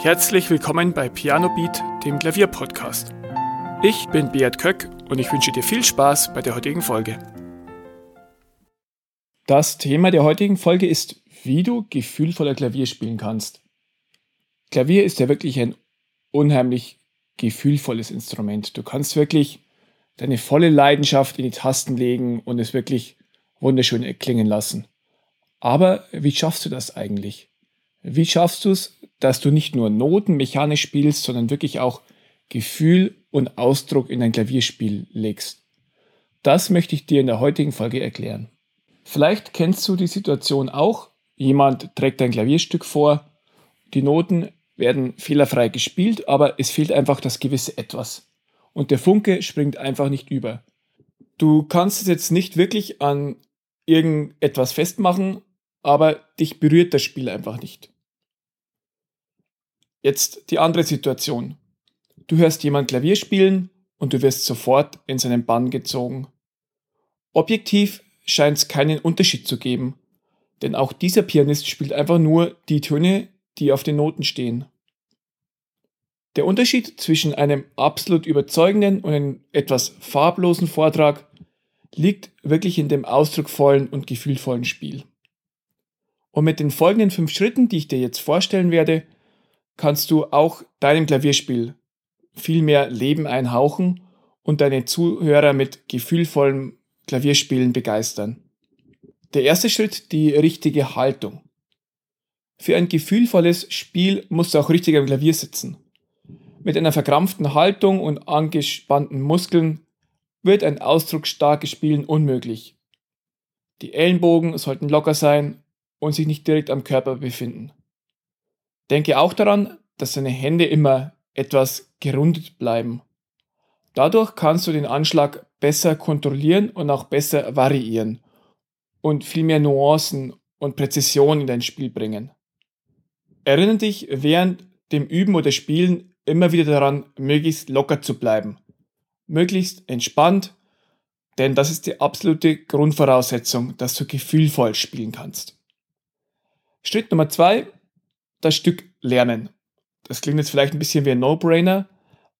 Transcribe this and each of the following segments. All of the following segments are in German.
Herzlich willkommen bei Piano Beat, dem Klavierpodcast. Ich bin Beat Köck und ich wünsche dir viel Spaß bei der heutigen Folge. Das Thema der heutigen Folge ist, wie du gefühlvoller Klavier spielen kannst. Klavier ist ja wirklich ein unheimlich gefühlvolles Instrument. Du kannst wirklich deine volle Leidenschaft in die Tasten legen und es wirklich wunderschön erklingen lassen. Aber wie schaffst du das eigentlich? Wie schaffst du es, dass du nicht nur Noten mechanisch spielst, sondern wirklich auch Gefühl und Ausdruck in dein Klavierspiel legst? Das möchte ich dir in der heutigen Folge erklären. Vielleicht kennst du die Situation auch. Jemand trägt ein Klavierstück vor, die Noten werden fehlerfrei gespielt, aber es fehlt einfach das gewisse Etwas. Und der Funke springt einfach nicht über. Du kannst es jetzt nicht wirklich an irgendetwas festmachen, aber dich berührt das Spiel einfach nicht. Jetzt die andere Situation. Du hörst jemand Klavier spielen und du wirst sofort in seinen Bann gezogen. Objektiv scheint es keinen Unterschied zu geben, denn auch dieser Pianist spielt einfach nur die Töne, die auf den Noten stehen. Der Unterschied zwischen einem absolut überzeugenden und einem etwas farblosen Vortrag liegt wirklich in dem ausdrucksvollen und gefühlvollen Spiel. Und mit den folgenden fünf Schritten, die ich dir jetzt vorstellen werde, kannst du auch deinem Klavierspiel viel mehr Leben einhauchen und deine Zuhörer mit gefühlvollem Klavierspielen begeistern. Der erste Schritt, die richtige Haltung. Für ein gefühlvolles Spiel musst du auch richtig am Klavier sitzen. Mit einer verkrampften Haltung und angespannten Muskeln wird ein ausdrucksstarkes Spielen unmöglich. Die Ellenbogen sollten locker sein und sich nicht direkt am Körper befinden. Denke auch daran, dass deine Hände immer etwas gerundet bleiben. Dadurch kannst du den Anschlag besser kontrollieren und auch besser variieren und viel mehr Nuancen und Präzision in dein Spiel bringen. Erinnere dich während dem Üben oder Spielen immer wieder daran, möglichst locker zu bleiben, möglichst entspannt, denn das ist die absolute Grundvoraussetzung, dass du gefühlvoll spielen kannst. Schritt Nummer zwei, das Stück lernen. Das klingt jetzt vielleicht ein bisschen wie ein No-Brainer,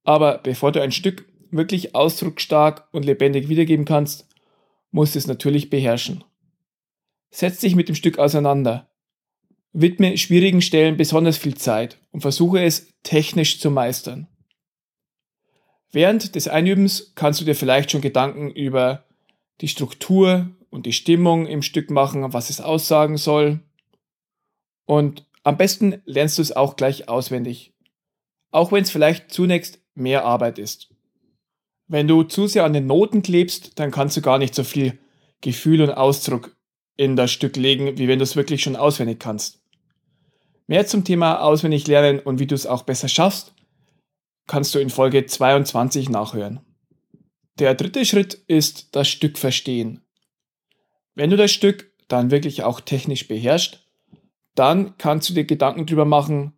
aber bevor du ein Stück wirklich ausdrucksstark und lebendig wiedergeben kannst, musst du es natürlich beherrschen. Setz dich mit dem Stück auseinander. Widme schwierigen Stellen besonders viel Zeit und versuche es technisch zu meistern. Während des Einübens kannst du dir vielleicht schon Gedanken über die Struktur und die Stimmung im Stück machen, was es aussagen soll. Und am besten lernst du es auch gleich auswendig, auch wenn es vielleicht zunächst mehr Arbeit ist. Wenn du zu sehr an den Noten klebst, dann kannst du gar nicht so viel Gefühl und Ausdruck in das Stück legen, wie wenn du es wirklich schon auswendig kannst. Mehr zum Thema auswendig lernen und wie du es auch besser schaffst, kannst du in Folge 22 nachhören. Der dritte Schritt ist das Stück verstehen. Wenn du das Stück dann wirklich auch technisch beherrschst, dann kannst du dir Gedanken darüber machen,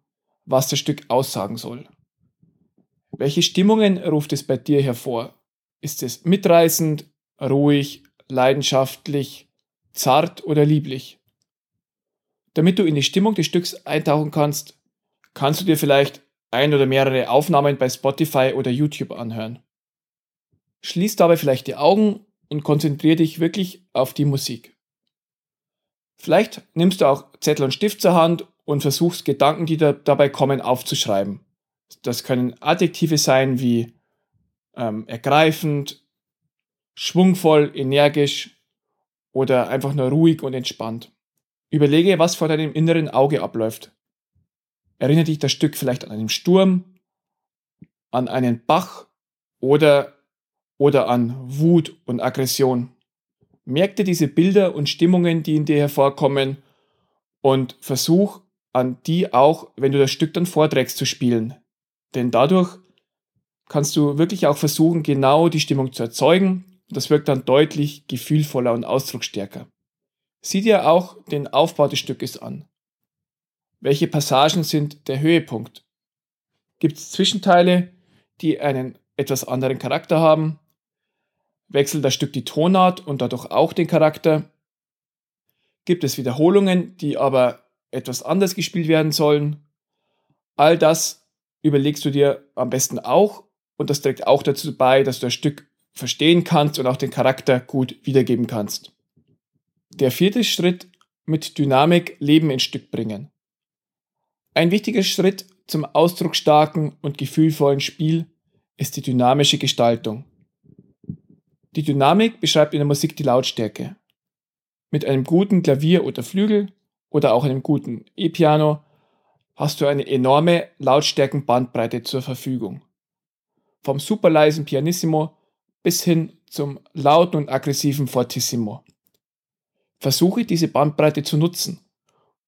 was das Stück aussagen soll. Welche Stimmungen ruft es bei dir hervor? Ist es mitreißend, ruhig, leidenschaftlich, zart oder lieblich? Damit du in die Stimmung des Stücks eintauchen kannst, kannst du dir vielleicht ein oder mehrere Aufnahmen bei Spotify oder YouTube anhören. Schließ dabei vielleicht die Augen und konzentriere dich wirklich auf die Musik. Vielleicht nimmst du auch Zettel und Stift zur Hand und versuchst Gedanken, die da, dabei kommen, aufzuschreiben. Das können Adjektive sein wie ähm, ergreifend, schwungvoll, energisch oder einfach nur ruhig und entspannt. Überlege, was vor deinem inneren Auge abläuft. Erinnere dich das Stück vielleicht an einen Sturm, an einen Bach oder, oder an Wut und Aggression. Merk dir diese Bilder und Stimmungen, die in dir hervorkommen und versuch an die auch, wenn du das Stück dann vorträgst, zu spielen. Denn dadurch kannst du wirklich auch versuchen, genau die Stimmung zu erzeugen. Das wirkt dann deutlich gefühlvoller und ausdrucksstärker. Sieh dir auch den Aufbau des Stückes an. Welche Passagen sind der Höhepunkt? Gibt es Zwischenteile, die einen etwas anderen Charakter haben? Wechselt das Stück die Tonart und dadurch auch den Charakter? Gibt es Wiederholungen, die aber etwas anders gespielt werden sollen? All das überlegst du dir am besten auch und das trägt auch dazu bei, dass du das Stück verstehen kannst und auch den Charakter gut wiedergeben kannst. Der vierte Schritt mit Dynamik Leben ins Stück bringen. Ein wichtiger Schritt zum ausdrucksstarken und gefühlvollen Spiel ist die dynamische Gestaltung. Die Dynamik beschreibt in der Musik die Lautstärke. Mit einem guten Klavier oder Flügel oder auch einem guten E-Piano hast du eine enorme Lautstärkenbandbreite zur Verfügung. Vom superleisen Pianissimo bis hin zum lauten und aggressiven Fortissimo. Versuche diese Bandbreite zu nutzen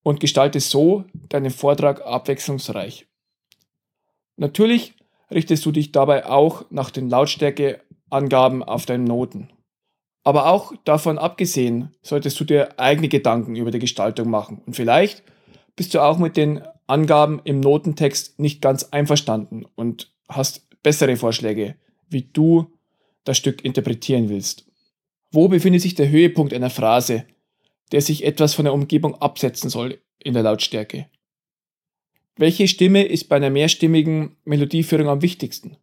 und gestalte so deinen Vortrag abwechslungsreich. Natürlich richtest du dich dabei auch nach den Lautstärkeangaben auf deinen Noten. Aber auch davon abgesehen solltest du dir eigene Gedanken über die Gestaltung machen und vielleicht bist du auch mit den Angaben im Notentext nicht ganz einverstanden und hast bessere Vorschläge, wie du das Stück interpretieren willst. Wo befindet sich der Höhepunkt einer Phrase, der sich etwas von der Umgebung absetzen soll in der Lautstärke? Welche Stimme ist bei einer mehrstimmigen Melodieführung am wichtigsten?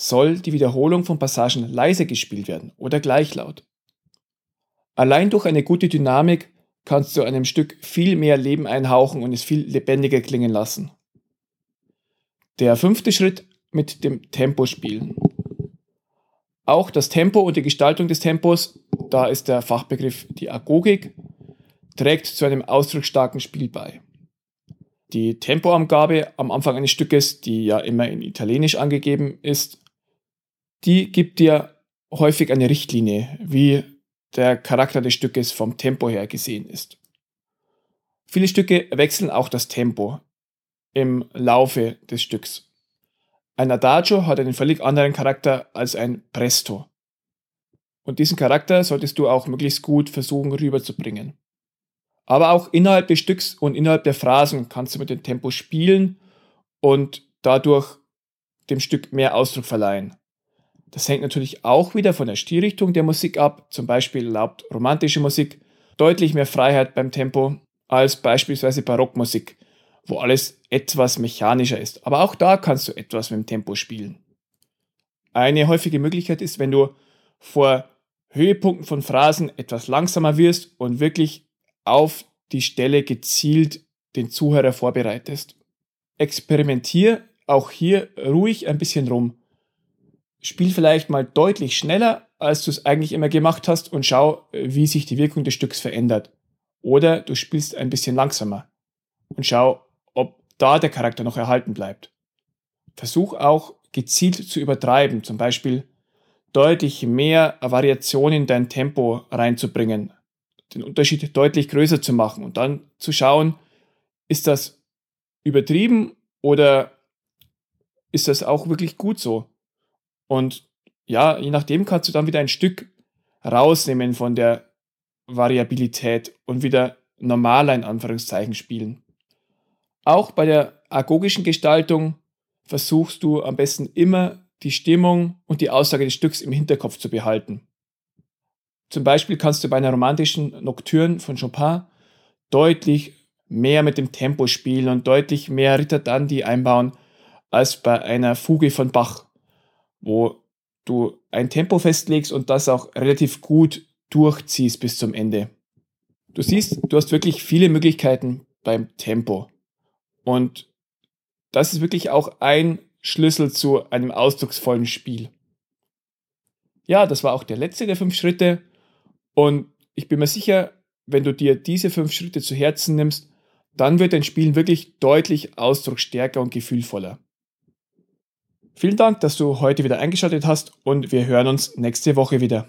Soll die Wiederholung von Passagen leise gespielt werden oder gleichlaut? Allein durch eine gute Dynamik kannst du einem Stück viel mehr Leben einhauchen und es viel lebendiger klingen lassen. Der fünfte Schritt mit dem Tempo spielen. Auch das Tempo und die Gestaltung des Tempos, da ist der Fachbegriff die Agogik, trägt zu einem ausdrucksstarken Spiel bei. Die Tempoangabe am Anfang eines Stückes, die ja immer in Italienisch angegeben ist, die gibt dir häufig eine Richtlinie, wie der Charakter des Stückes vom Tempo her gesehen ist. Viele Stücke wechseln auch das Tempo im Laufe des Stücks. Ein Adagio hat einen völlig anderen Charakter als ein Presto. Und diesen Charakter solltest du auch möglichst gut versuchen rüberzubringen. Aber auch innerhalb des Stücks und innerhalb der Phrasen kannst du mit dem Tempo spielen und dadurch dem Stück mehr Ausdruck verleihen. Das hängt natürlich auch wieder von der Stilrichtung der Musik ab. Zum Beispiel erlaubt romantische Musik deutlich mehr Freiheit beim Tempo als beispielsweise Barockmusik, wo alles etwas mechanischer ist. Aber auch da kannst du etwas mit dem Tempo spielen. Eine häufige Möglichkeit ist, wenn du vor Höhepunkten von Phrasen etwas langsamer wirst und wirklich auf die Stelle gezielt den Zuhörer vorbereitest. Experimentier auch hier ruhig ein bisschen rum. Spiel vielleicht mal deutlich schneller, als du es eigentlich immer gemacht hast und schau, wie sich die Wirkung des Stücks verändert. Oder du spielst ein bisschen langsamer und schau, da der Charakter noch erhalten bleibt. Versuch auch gezielt zu übertreiben, zum Beispiel deutlich mehr Variation in dein Tempo reinzubringen, den Unterschied deutlich größer zu machen und dann zu schauen, ist das übertrieben oder ist das auch wirklich gut so? Und ja, je nachdem kannst du dann wieder ein Stück rausnehmen von der Variabilität und wieder normaler in Anführungszeichen spielen. Auch bei der agogischen Gestaltung versuchst du am besten immer die Stimmung und die Aussage des Stücks im Hinterkopf zu behalten. Zum Beispiel kannst du bei einer romantischen Nocturne von Chopin deutlich mehr mit dem Tempo spielen und deutlich mehr Ritardandi einbauen als bei einer Fuge von Bach, wo du ein Tempo festlegst und das auch relativ gut durchziehst bis zum Ende. Du siehst, du hast wirklich viele Möglichkeiten beim Tempo. Und das ist wirklich auch ein Schlüssel zu einem ausdrucksvollen Spiel. Ja, das war auch der letzte der fünf Schritte. Und ich bin mir sicher, wenn du dir diese fünf Schritte zu Herzen nimmst, dann wird dein Spiel wirklich deutlich ausdrucksstärker und gefühlvoller. Vielen Dank, dass du heute wieder eingeschaltet hast und wir hören uns nächste Woche wieder.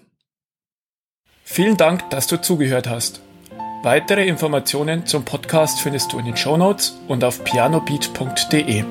Vielen Dank, dass du zugehört hast. Weitere Informationen zum Podcast findest du in den Show Notes und auf pianobeat.de.